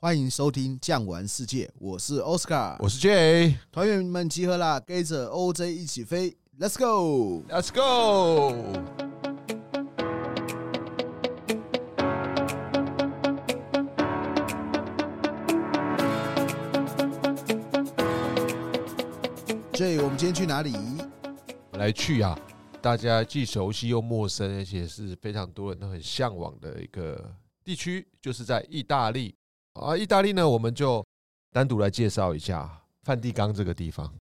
欢迎收听酱玩世界，我是 Oscar，我是 J，团员们集合啦，跟着 OJ 一起飞，Let's go，Let's go。J，我们今天去哪里？来去啊，大家既熟悉又陌生，而且是非常多人都很向往的一个地区，就是在意大利。啊，意大利呢，我们就单独来介绍一下梵蒂冈这个地方。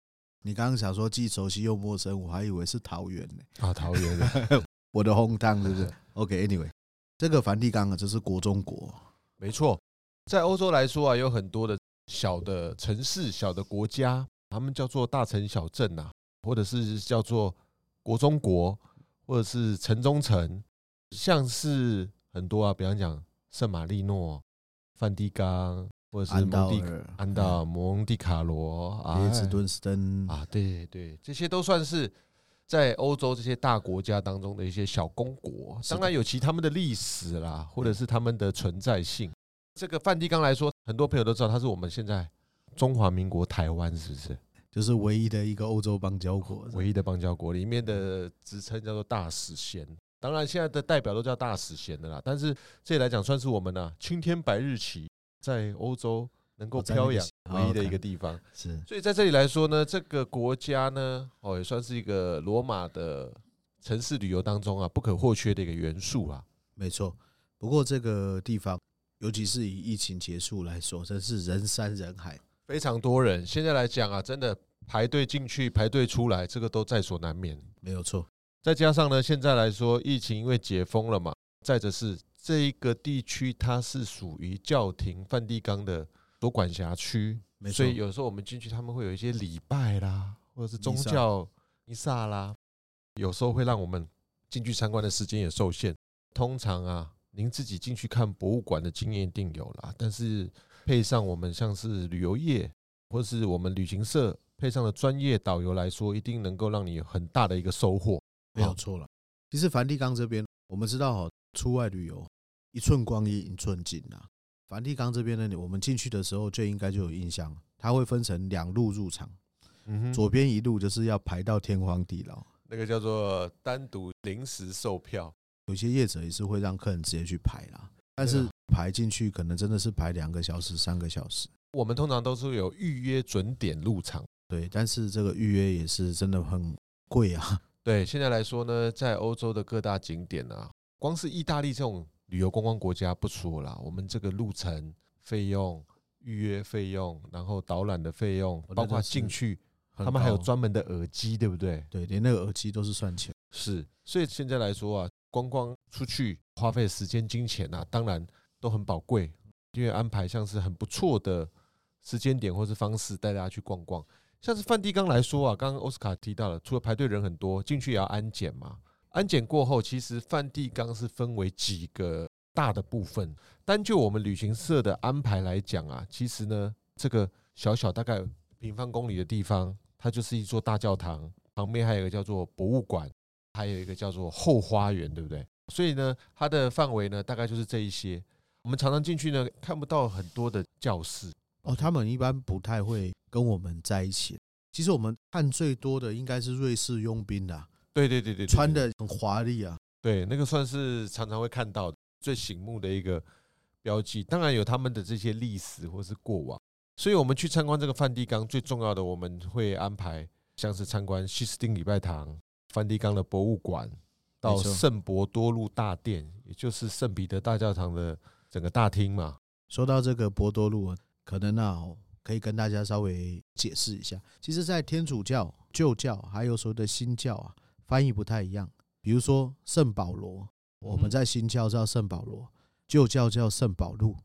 你刚刚想说既熟悉又陌生，我还以为是桃园呢。啊，桃园，我的 hometown，对不对？OK，Anyway，这个梵蒂冈啊，这是国中国。没错，在欧洲来说啊，有很多的小的城市、小的国家，他们叫做大城小镇呐，或者是叫做国中国，或者是城中城，像是很多啊，比方讲圣马力诺。梵蒂冈，或者是蒙蒂安道尔、蒙蒂卡罗啊，列支敦士登啊，对对，这些都算是在欧洲这些大国家当中的一些小公国。当然有其他们的历史啦，或者是他们的存在性。这个梵蒂冈来说，很多朋友都知道，它是我们现在中华民国台湾，是不是？就是唯一的一个欧洲邦交国，唯一的邦交国里面的职称叫做大使衔。当然，现在的代表都叫大使衔的啦。但是这里来讲，算是我们呢青天白日旗在欧洲能够飘扬唯一的一个地方。是，所以在这里来说呢，这个国家呢，哦，也算是一个罗马的城市旅游当中啊不可或缺的一个元素啊。没错。不过这个地方，尤其是以疫情结束来说，真是人山人海，非常多人。现在来讲啊，真的排队进去、排队出来，这个都在所难免。没有错。再加上呢，现在来说，疫情因为解封了嘛，再者是这一个地区它是属于教廷梵蒂冈的所管辖区，所以有时候我们进去，他们会有一些礼拜啦，或者是宗教弥撒啦，有时候会让我们进去参观的时间也受限。通常啊，您自己进去看博物馆的经验一定有啦，但是配上我们像是旅游业或是我们旅行社配上的专业导游来说，一定能够让你有很大的一个收获。没有错了。其实梵蒂冈这边，我们知道哈，出外旅游一寸光阴一寸金呐。梵蒂冈这边呢，我们进去的时候就应该就有印象，它会分成两路入场。嗯，左边一路就是要排到天荒地老，那个叫做单独临时售票。有些业者也是会让客人直接去排啦，但是排进去可能真的是排两个小时、三个小时。我们通常都是有预约准点入场，对，但是这个预约也是真的很贵啊。对，现在来说呢，在欧洲的各大景点啊，光是意大利这种旅游观光国家不说了，我们这个路程费用、预约费用，然后导览的费用，包括进去，他们还有专门的耳机，对不对？对，连那个耳机都是算钱。是，所以现在来说啊，观光出去花费时间、金钱啊，当然都很宝贵，因为安排像是很不错的时间点或是方式带大家去逛逛。像是梵蒂冈来说啊，刚刚奥斯卡提到了，除了排队人很多，进去也要安检嘛。安检过后，其实梵蒂冈是分为几个大的部分。单就我们旅行社的安排来讲啊，其实呢，这个小小大概平方公里的地方，它就是一座大教堂，旁边还有一个叫做博物馆，还有一个叫做后花园，对不对？所以呢，它的范围呢，大概就是这一些。我们常常进去呢，看不到很多的教室。哦，他们一般不太会跟我们在一起。其实我们看最多的应该是瑞士佣兵的，对对对对，穿的很华丽啊。对，那个算是常常会看到最醒目的一个标记。当然有他们的这些历史或是过往。所以我们去参观这个梵蒂冈，最重要的我们会安排像是参观西斯丁礼拜堂、梵蒂冈的博物馆，到圣伯多禄大殿，也就是圣彼得大教堂的整个大厅嘛。说到这个伯多禄。可能啊，可以跟大家稍微解释一下。其实，在天主教、旧教还有所谓的新教啊，翻译不太一样。比如说圣保罗，我们在新教叫圣保罗，旧教叫圣保禄。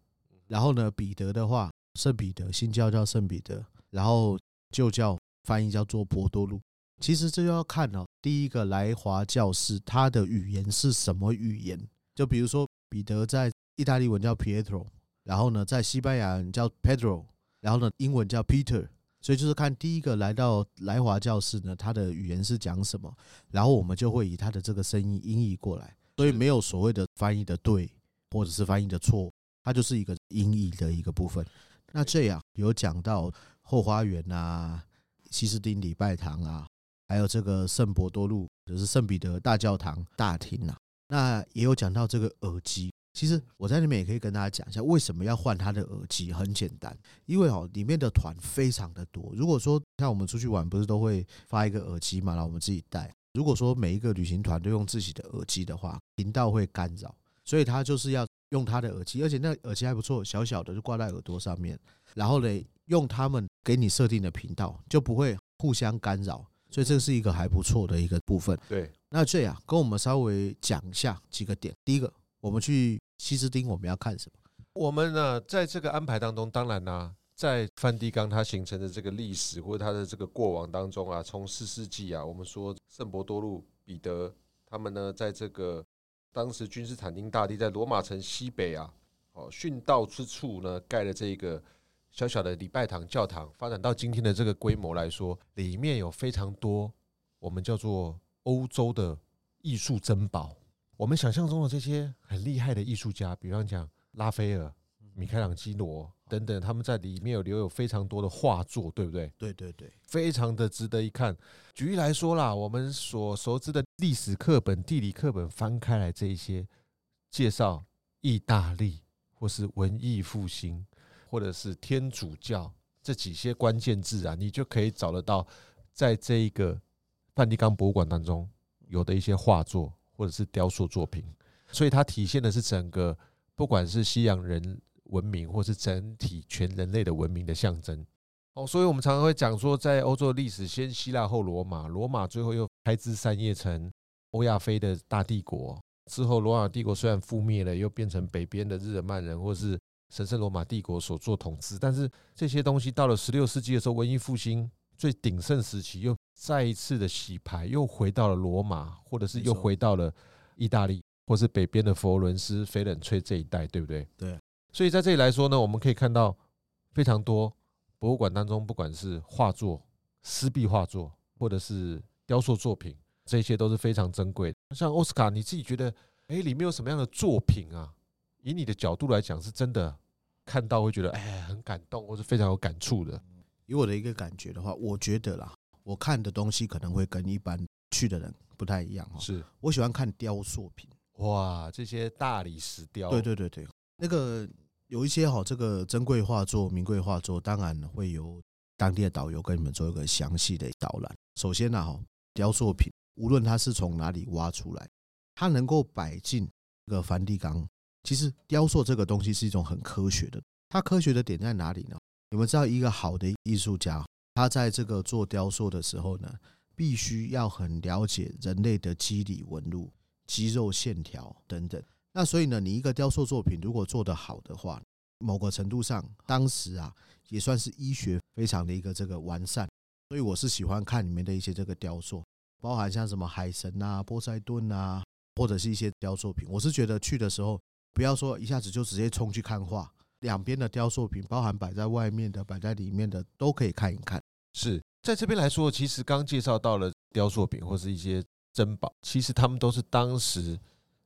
然后呢，彼得的话，圣彼得，新教叫圣彼得，然后旧教翻译叫做伯多禄。其实这就要看哦，第一个来华教士他的语言是什么语言。就比如说彼得在意大利文叫 Pietro。然后呢，在西班牙人叫 Pedro，然后呢，英文叫 Peter，所以就是看第一个来到来华教室呢，他的语言是讲什么，然后我们就会以他的这个声音音译过来，所以没有所谓的翻译的对，或者是翻译的错，它就是一个音译的一个部分。那这样有讲到后花园啊、西斯丁礼拜堂啊，还有这个圣伯多禄，就是圣彼得大教堂大厅啊。那也有讲到这个耳机。其实我在里面也可以跟大家讲一下，为什么要换他的耳机？很简单，因为哦，里面的团非常的多。如果说像我们出去玩，不是都会发一个耳机嘛，然后我们自己带。如果说每一个旅行团都用自己的耳机的话，频道会干扰，所以他就是要用他的耳机，而且那耳机还不错，小小的就挂在耳朵上面。然后呢，用他们给你设定的频道，就不会互相干扰。所以这是一个还不错的一个部分。对，那这样跟我们稍微讲一下几个点。第一个。我们去西斯丁，我们要看什么？我们呢，在这个安排当中，当然呢、啊，在梵蒂冈它形成的这个历史或者它的这个过往当中啊，从四世纪啊，我们说圣伯多禄、彼得他们呢，在这个当时君士坦丁大帝在罗马城西北啊，哦殉道之处呢，盖了这个小小的礼拜堂教堂，发展到今天的这个规模来说，里面有非常多我们叫做欧洲的艺术珍宝。我们想象中的这些很厉害的艺术家，比方讲拉斐尔、米开朗基罗等等，他们在里面有留有非常多的画作，对不对？对对对，非常的值得一看。举例来说啦，我们所熟知的历史课本、地理课本翻开来，这一些介绍意大利或是文艺复兴，或者是天主教这几些关键字啊，你就可以找得到，在这一个梵蒂冈博物馆当中有的一些画作。或者是雕塑作品，所以它体现的是整个不管是西洋人文明，或是整体全人类的文明的象征。哦，所以我们常常会讲说，在欧洲历史，先希腊后罗马，罗马最后又开枝散叶成欧亚非的大帝国。之后，罗马帝国虽然覆灭了，又变成北边的日耳曼人或是神圣罗马帝国所做统治。但是这些东西到了十六世纪的时候，文艺复兴最鼎盛时期又。再一次的洗牌，又回到了罗马，或者是又回到了意大利，或是北边的佛罗伦斯、翡冷翠这一带，对不对？对。所以在这里来说呢，我们可以看到非常多博物馆当中，不管是画作、湿壁画作，或者是雕塑作品，这些都是非常珍贵的。像奥斯卡，你自己觉得，哎，里面有什么样的作品啊？以你的角度来讲，是真的看到会觉得，哎，很感动，或是非常有感触的。以我的一个感觉的话，我觉得啦。我看的东西可能会跟一般去的人不太一样哦。是我喜欢看雕塑品，哇，这些大理石雕，对对对对，那个有一些哈，这个珍贵画作、名贵画作，当然会由当地的导游跟你们做一个详细的导览。首先呢，哈，雕塑品无论它是从哪里挖出来，它能够摆进这个梵蒂冈，其实雕塑这个东西是一种很科学的。它科学的点在哪里呢？你们知道，一个好的艺术家。他在这个做雕塑的时候呢，必须要很了解人类的肌理纹路、肌肉线条等等。那所以呢，你一个雕塑作品如果做得好的话，某个程度上，当时啊也算是医学非常的一个这个完善。所以我是喜欢看里面的一些这个雕塑，包含像什么海神啊、波塞顿啊，或者是一些雕塑品。我是觉得去的时候，不要说一下子就直接冲去看画。两边的雕塑品，包含摆在外面的、摆在里面的，都可以看一看。是在这边来说，其实刚介绍到了雕塑品或是一些珍宝，其实他们都是当时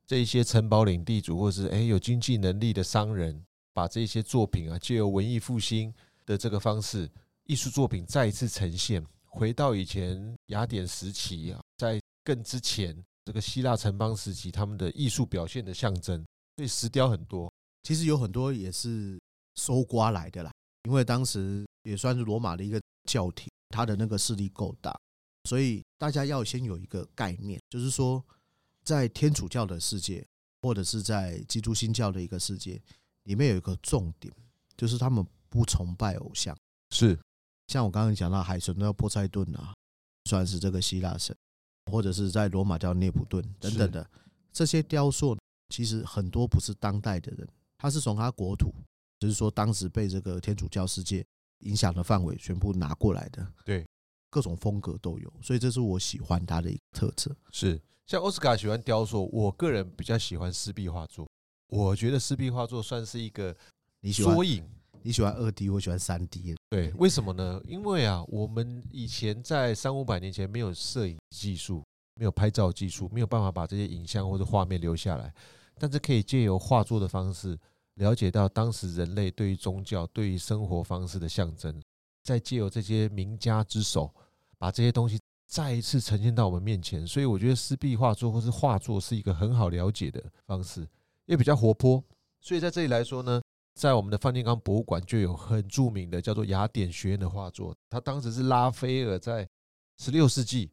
这一些城堡领地主或是诶有经济能力的商人，把这些作品啊，借由文艺复兴的这个方式，艺术作品再一次呈现，回到以前雅典时期啊，在更之前这个希腊城邦时期，他们的艺术表现的象征，所以石雕很多。其实有很多也是搜刮来的啦，因为当时也算是罗马的一个教廷，他的那个势力够大，所以大家要先有一个概念，就是说，在天主教的世界，或者是在基督新教的一个世界里面，有一个重点，就是他们不崇拜偶像。是，像我刚刚讲到海神叫波塞顿啊，算是这个希腊神，或者是在罗马叫涅普顿等等的这些雕塑，其实很多不是当代的人。他是从他国土，就是说当时被这个天主教世界影响的范围全部拿过来的，对，各种风格都有，所以这是我喜欢他的一个特色。是像奥斯卡喜欢雕塑，我个人比较喜欢湿壁画作。我觉得湿壁画作算是一个你缩影，你喜欢二 D，我喜欢三 D。对，为什么呢？因为啊，我们以前在三五百年前没有摄影技术，没有拍照技术，没有办法把这些影像或者画面留下来。但是可以借由画作的方式了解到当时人类对于宗教、对于生活方式的象征，再借由这些名家之手，把这些东西再一次呈现到我们面前。所以我觉得湿壁画作或是画作是一个很好了解的方式，也比较活泼。所以在这里来说呢，在我们的梵蒂冈博物馆就有很著名的叫做雅典学院的画作，它当时是拉斐尔在十六世纪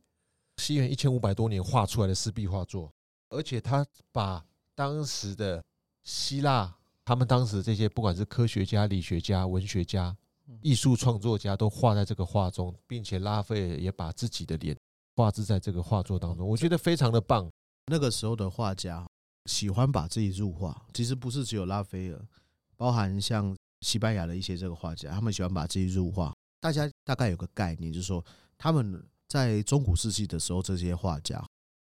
西元一千五百多年画出来的湿壁画作，而且他把当时的希腊。他们当时这些不管是科学家、理学家、文学家、艺术创作家，都画在这个画中，并且拉斐尔也把自己的脸画制在这个画作当中，我觉得非常的棒。那个时候的画家喜欢把自己入画，其实不是只有拉斐尔，包含像西班牙的一些这个画家，他们喜欢把自己入画。大家大概有个概念，就是说他们在中古世纪的时候，这些画家，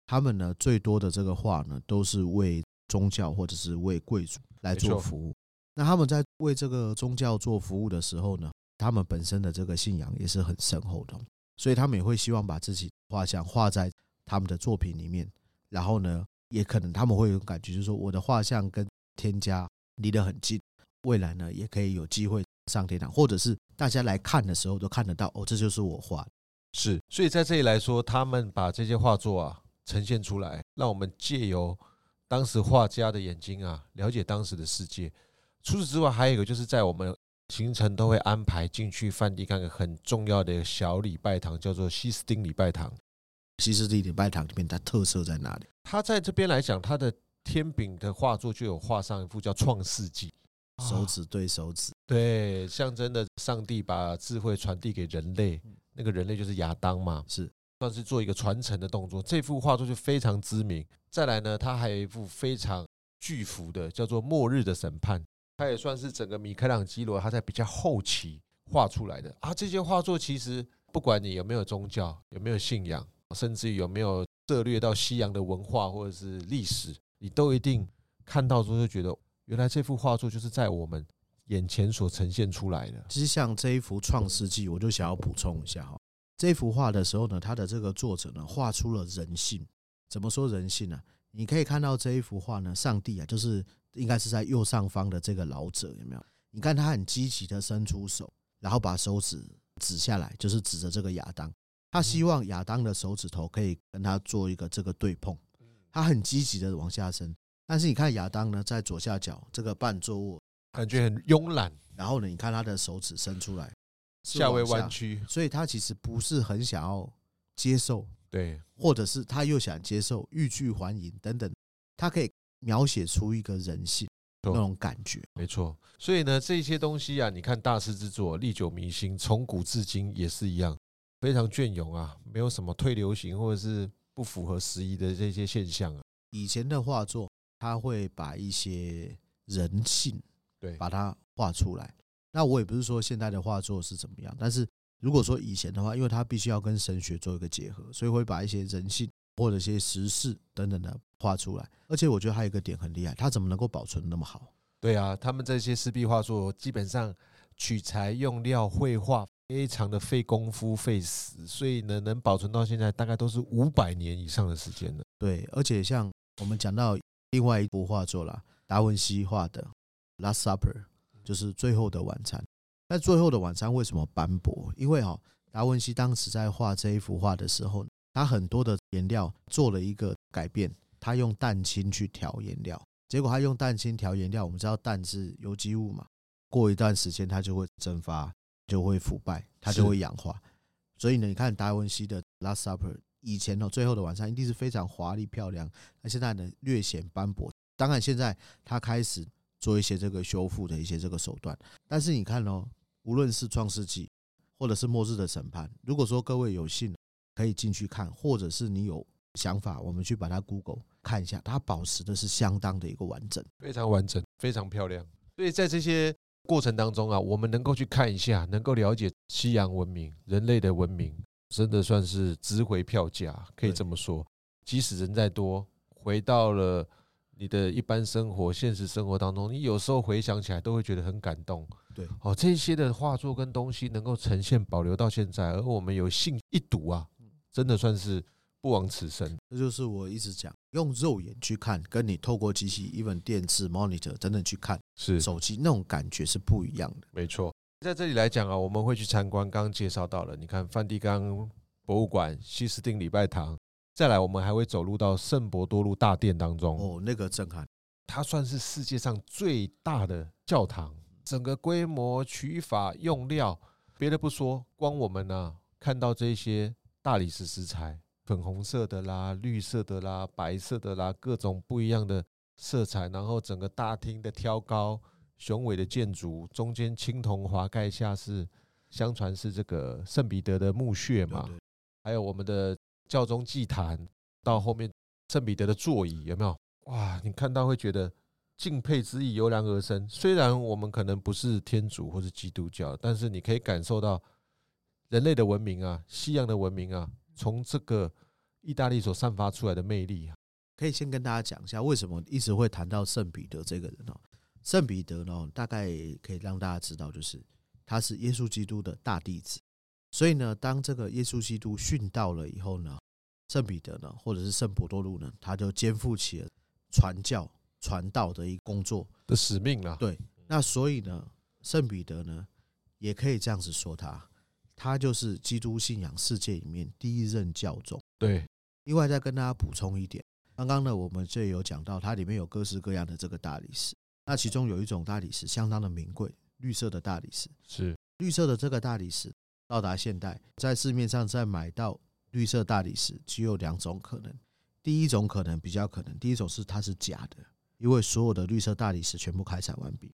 他们呢最多的这个画呢，都是为宗教或者是为贵族。来做服务，那他们在为这个宗教做服务的时候呢，他们本身的这个信仰也是很深厚的，所以他们也会希望把自己画像画在他们的作品里面。然后呢，也可能他们会有感觉，就是说我的画像跟天家离得很近，未来呢也可以有机会上天堂，或者是大家来看的时候都看得到哦，这就是我画的。是，所以在这里来说，他们把这些画作啊呈现出来，让我们借由。当时画家的眼睛啊，了解当时的世界。除此之外，还有一个就是在我们行程都会安排进去梵蒂冈很重要的小礼拜堂，叫做西斯丁礼拜堂。西斯丁礼拜堂里面它特色在哪里？它在这边来讲，它的天饼的画作就有画上一幅叫《创世纪》，手指对手指，对，象征的上帝把智慧传递给人类，那个人类就是亚当嘛，是。算是做一个传承的动作，这幅画作就非常知名。再来呢，他还有一幅非常巨幅的，叫做《末日的审判》，它也算是整个米开朗基罗他在比较后期画出来的啊。这些画作其实不管你有没有宗教，有没有信仰，甚至于有没有涉猎到西洋的文化或者是历史，你都一定看到之后就觉得，原来这幅画作就是在我们眼前所呈现出来的。其实像这一幅《创世纪》，我就想要补充一下哈。这幅画的时候呢，他的这个作者呢画出了人性。怎么说人性呢？你可以看到这一幅画呢，上帝啊，就是应该是在右上方的这个老者，有没有？你看他很积极的伸出手，然后把手指指下来，就是指着这个亚当。他希望亚当的手指头可以跟他做一个这个对碰。他很积极的往下伸，但是你看亚当呢，在左下角这个半坐卧，感觉很慵懒。然后呢，你看他的手指伸出来。下位弯曲，所以他其实不是很想要接受，对，或者是他又想接受，欲拒还迎等等，他可以描写出一个人性那种感觉，没错。所以呢，这些东西啊，你看大师之作历久弥新，从古至今也是一样，非常隽永啊，没有什么退流行或者是不符合时宜的这些现象啊。以前的画作，他会把一些人性，对，把它画出来。那我也不是说现在的画作是怎么样，但是如果说以前的话，因为它必须要跟神学做一个结合，所以会把一些人性或者一些时事等等的画出来。而且我觉得还有一个点很厉害，它怎么能够保存那么好？对啊，他们这些湿壁画作基本上取材用料绘画非常的费功夫费时，所以呢能保存到现在大概都是五百年以上的时间了。对，而且像我们讲到另外一幅画作啦，达文西画的《Last Supper》。就是最后的晚餐。那最后的晚餐为什么斑驳？因为哈，达文西当时在画这一幅画的时候，他很多的颜料做了一个改变，他用蛋清去调颜料，结果他用蛋清调颜料，我们知道蛋是有机物嘛，过一段时间它就会蒸发，就会腐败，它就会氧化。所以呢，你看达文西的《Last Supper》以前呢，最后的晚餐一定是非常华丽漂亮，那现在呢略显斑驳。当然，现在他开始。做一些这个修复的一些这个手段，但是你看哦，无论是创世纪，或者是末日的审判，如果说各位有幸可以进去看，或者是你有想法，我们去把它 Google 看一下，它保持的是相当的一个完整，非常完整，非常漂亮。所以在这些过程当中啊，我们能够去看一下，能够了解西洋文明、人类的文明，真的算是值回票价，可以这么说。即使人再多，回到了。你的一般生活、现实生活当中，你有时候回想起来都会觉得很感动。对，哦，这些的画作跟东西能够呈现、保留到现在，而我们有幸一睹啊，真的算是不枉此生。这就是我一直讲，用肉眼去看，跟你透过机器、even 电视、monitor 等等去看，是手机那种感觉是不一样的。没错，在这里来讲啊，我们会去参观，刚刚介绍到了，你看梵蒂冈博物馆、西斯丁礼拜堂，再来我们还会走入到圣伯多禄大殿当中。哦，那个震撼，它算是世界上最大的教堂，整个规模、取法、用料，别的不说，光我们呢、啊、看到这些大理石石材。粉红色的啦，绿色的啦，白色的啦，各种不一样的色彩，然后整个大厅的挑高、雄伟的建筑，中间青铜华盖下是，相传是这个圣彼得的墓穴嘛，还有我们的教宗祭坛，到后面圣彼得的座椅有没有？哇，你看到会觉得敬佩之意油然而生。虽然我们可能不是天主或是基督教，但是你可以感受到人类的文明啊，西洋的文明啊。从这个意大利所散发出来的魅力，可以先跟大家讲一下为什么一直会谈到圣彼得这个人哦。圣彼得呢，大概可以让大家知道，就是他是耶稣基督的大弟子。所以呢，当这个耶稣基督殉道了以后呢，圣彼得呢，或者是圣伯多禄呢，他就肩负起了传教、传道的一个工作的使命了。对，那所以呢，圣彼得呢，也可以这样子说他。他就是基督信仰世界里面第一任教宗。对，另外再跟大家补充一点，刚刚呢我们就有讲到，它里面有各式各样的这个大理石。那其中有一种大理石相当的名贵，绿色的大理石。是绿色的这个大理石，到达现代在市面上再买到绿色大理石，只有两种可能。第一种可能比较可能，第一种是它是假的，因为所有的绿色大理石全部开采完毕。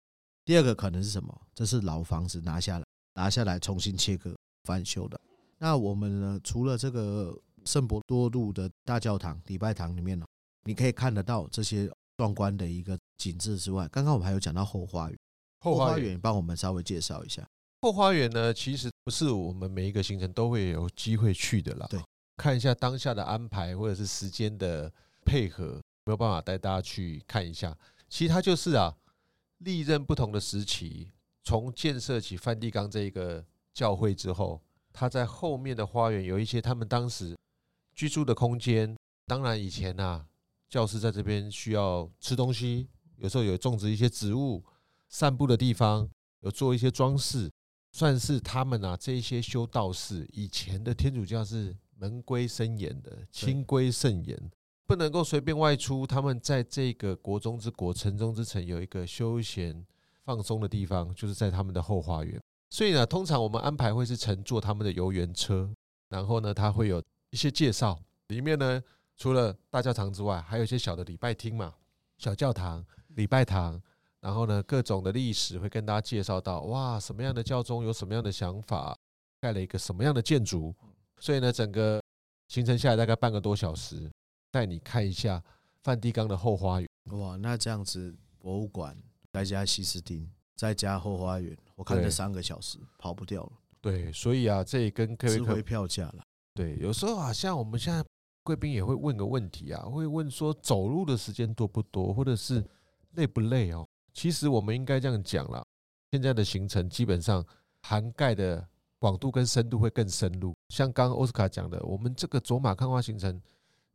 第二个可能是什么？这是老房子拿下来，拿下来重新切割。翻修的。那我们呢？除了这个圣伯多禄的大教堂、礼拜堂里面呢，你可以看得到这些壮观的一个景致之外，刚刚我们还有讲到后花园。后花园，帮我们稍微介绍一下。后花园呢，其实不是我们每一个行程都会有机会去的啦。对，看一下当下的安排或者是时间的配合，没有办法带大家去看一下。其实它就是啊，历任不同的时期，从建设起梵蒂冈这一个。教会之后，他在后面的花园有一些他们当时居住的空间。当然，以前啊，教士在这边需要吃东西，有时候有种植一些植物、散步的地方，有做一些装饰，算是他们啊这一些修道士。以前的天主教是门规森严的，清规甚严，不能够随便外出。他们在这个国中之国、城中之城有一个休闲放松的地方，就是在他们的后花园。所以呢，通常我们安排会是乘坐他们的游园车，然后呢，他会有一些介绍。里面呢，除了大教堂之外，还有一些小的礼拜厅嘛，小教堂、礼拜堂，然后呢，各种的历史会跟大家介绍到，哇，什么样的教宗有什么样的想法，盖了一个什么样的建筑。所以呢，整个行程下来大概半个多小时，带你看一下梵蒂冈的后花园。哇，那这样子，博物馆再加西斯汀，再加后花园。我看这三个小时跑不掉了。对，所以啊，这也跟各位值回票价了。对，有时候啊，像我们现在贵宾也会问个问题啊，会问说走路的时间多不多，或者是累不累哦？其实我们应该这样讲啦，现在的行程基本上涵盖的广度跟深度会更深入。像刚刚奥斯卡讲的，我们这个走马看花行程，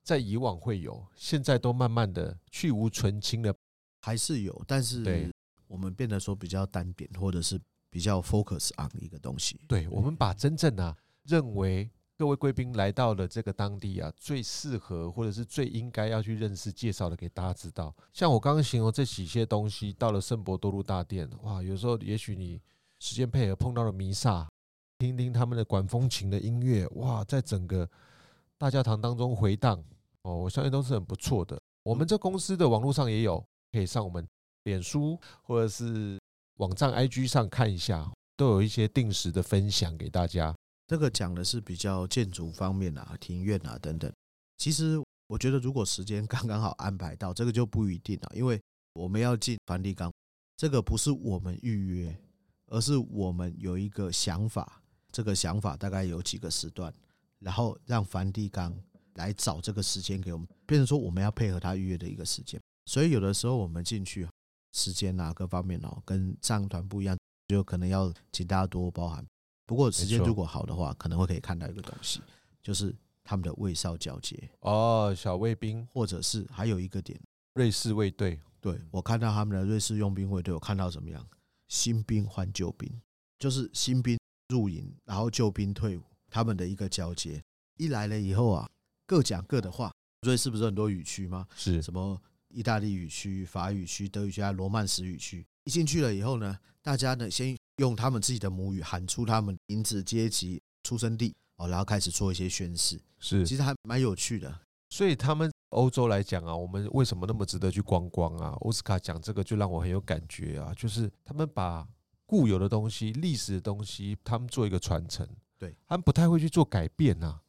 在以往会有，现在都慢慢的去无存清了，还是有，但是对。我们变得说比较单点，或者是比较 focus on 一个东西。对，我们把真正啊认为各位贵宾来到了这个当地啊，最适合或者是最应该要去认识、介绍的，给大家知道。像我刚刚形容这几些东西，到了圣伯多禄大殿，哇，有时候也许你时间配合碰到了弥撒，听听他们的管风琴的音乐，哇，在整个大教堂当中回荡哦，我相信都是很不错的。我们这公司的网络上也有，可以上我们。脸书或者是网站 IG 上看一下，都有一些定时的分享给大家。这个讲的是比较建筑方面啊，庭院啊等等。其实我觉得，如果时间 刚刚好安排到，这个就不一定了，因为我们要进梵蒂冈，这个不是我们预约，而是我们有一个想法。这个想法大概有几个时段，然后让梵蒂冈来找这个时间给我们，变成说我们要配合他预约的一个时间。所以有的时候我们进去。时间啊，各方面哦，跟上团不一样，就可能要请大家多包涵。不过时间如果好的话，可能会可以看到一个东西，就是他们的卫哨交接哦，小卫兵，或者是还有一个点，瑞士卫队。对，我看到他们的瑞士佣兵卫队，我看到怎么样？新兵换旧兵，就是新兵入营，然后旧兵退伍，他们的一个交接。一来了以后啊，各讲各的话。瑞士不是很多语区吗？是什么意大利语区、法语区、德语区、罗曼史语区。一进去了以后呢，大家呢先用他们自己的母语喊出他们名字、阶级、出生地哦，然后开始做一些宣誓。是，其实还蛮有趣的。所以他们欧洲来讲啊，我们为什么那么值得去观光啊？奥斯卡讲这个就让我很有感觉啊，就是他们把固有的东西、历史的东西，他们做一个传承。对，他们不太会去做改变啊，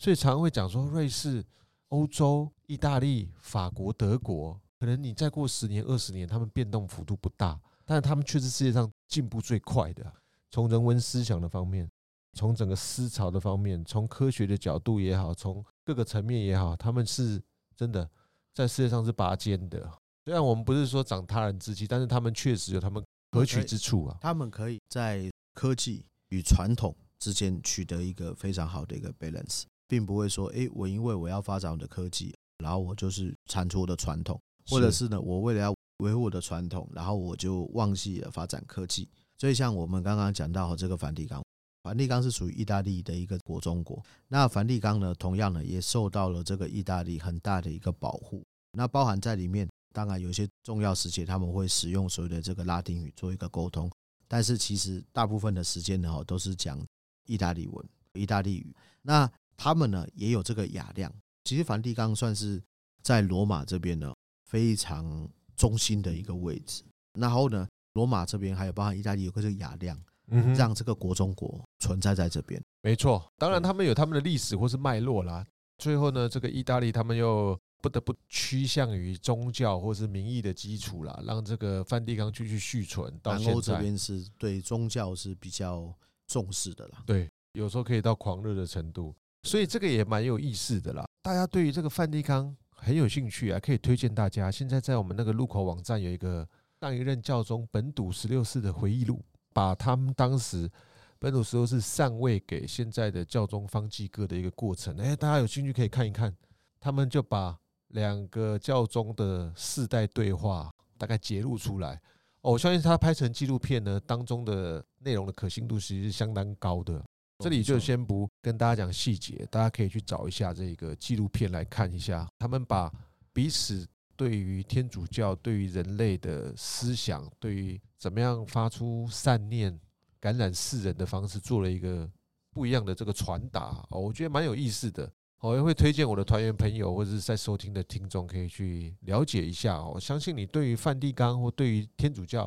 所以常会讲说瑞士。欧洲、意大利、法国、德国，可能你再过十年、二十年，他们变动幅度不大，但是他们却是世界上进步最快的。从人文思想的方面，从整个思潮的方面，从科学的角度也好，从各个层面也好，他们是真的在世界上是拔尖的。虽然我们不是说长他人志气，但是他们确实有他们可取之处啊。他们可以在科技与传统之间取得一个非常好的一个 balance。并不会说，哎，我因为我要发展我的科技，然后我就是铲除我的传统，或者是呢，我为了要维护我的传统，然后我就忘记了发展科技。所以，像我们刚刚讲到这个梵蒂冈，梵蒂冈是属于意大利的一个国中国。那梵蒂冈呢，同样呢，也受到了这个意大利很大的一个保护。那包含在里面，当然有些重要时期他们会使用所谓的这个拉丁语做一个沟通，但是其实大部分的时间呢，都是讲意大利文、意大利语。那他们呢也有这个雅量，其实梵蒂冈算是在罗马这边呢非常中心的一个位置。然后呢，罗马这边还有包含意大利有个这个雅量，嗯，让这个国中国存在在这边。没错，当然他们有他们的历史或是脉络啦。最后呢，这个意大利他们又不得不趋向于宗教或是民意的基础啦，让这个梵蒂冈继续续存。到南欧这边是对宗教是比较重视的啦，对，有时候可以到狂热的程度。所以这个也蛮有意思的啦，大家对于这个梵蒂冈很有兴趣啊，可以推荐大家。现在在我们那个入口网站有一个上一任教宗本笃十六世的回忆录，把他们当时本笃十六世禅位给现在的教宗方济各的一个过程，哎，大家有兴趣可以看一看。他们就把两个教宗的世代对话大概截录出来，哦，我相信他拍成纪录片呢，当中的内容的可信度其实是相当高的。这里就先不跟大家讲细节，大家可以去找一下这个纪录片来看一下。他们把彼此对于天主教、对于人类的思想、对于怎么样发出善念、感染世人的方式，做了一个不一样的这个传达。哦，我觉得蛮有意思的。我也会推荐我的团员朋友或者是在收听的听众可以去了解一下。我相信你对于梵蒂冈或对于天主教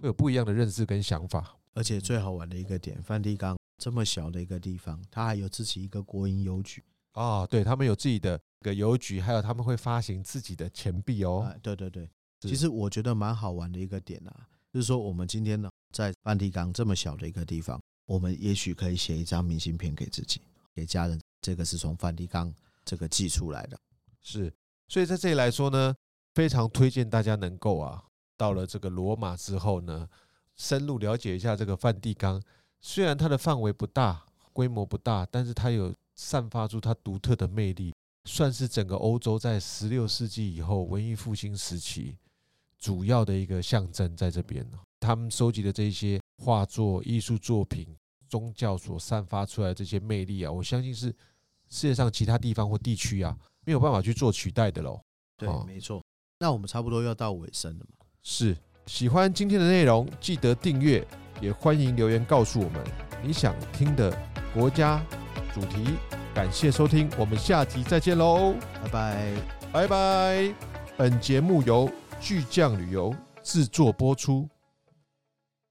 会有不一样的认识跟想法。而且最好玩的一个点，梵蒂冈。这么小的一个地方，它还有自己一个国营邮局哦，对，他们有自己的个邮局，还有他们会发行自己的钱币哦。对对对，其实我觉得蛮好玩的一个点啊，就是说我们今天呢，在梵蒂冈这么小的一个地方，我们也许可以写一张明信片给自己，给家人，这个是从梵蒂冈这个寄出来的，是。所以在这里来说呢，非常推荐大家能够啊，到了这个罗马之后呢，深入了解一下这个梵蒂冈。虽然它的范围不大，规模不大，但是它有散发出它独特的魅力，算是整个欧洲在十六世纪以后文艺复兴时期主要的一个象征，在这边。他们收集的这些画作、艺术作品、宗教所散发出来的这些魅力啊，我相信是世界上其他地方或地区啊没有办法去做取代的喽。对，没错。那我们差不多要到尾声了嘛？是。喜欢今天的内容，记得订阅。也欢迎留言告诉我们你想听的国家主题。感谢收听，我们下集再见喽，拜拜，拜拜。本节目由巨匠旅游制作播出。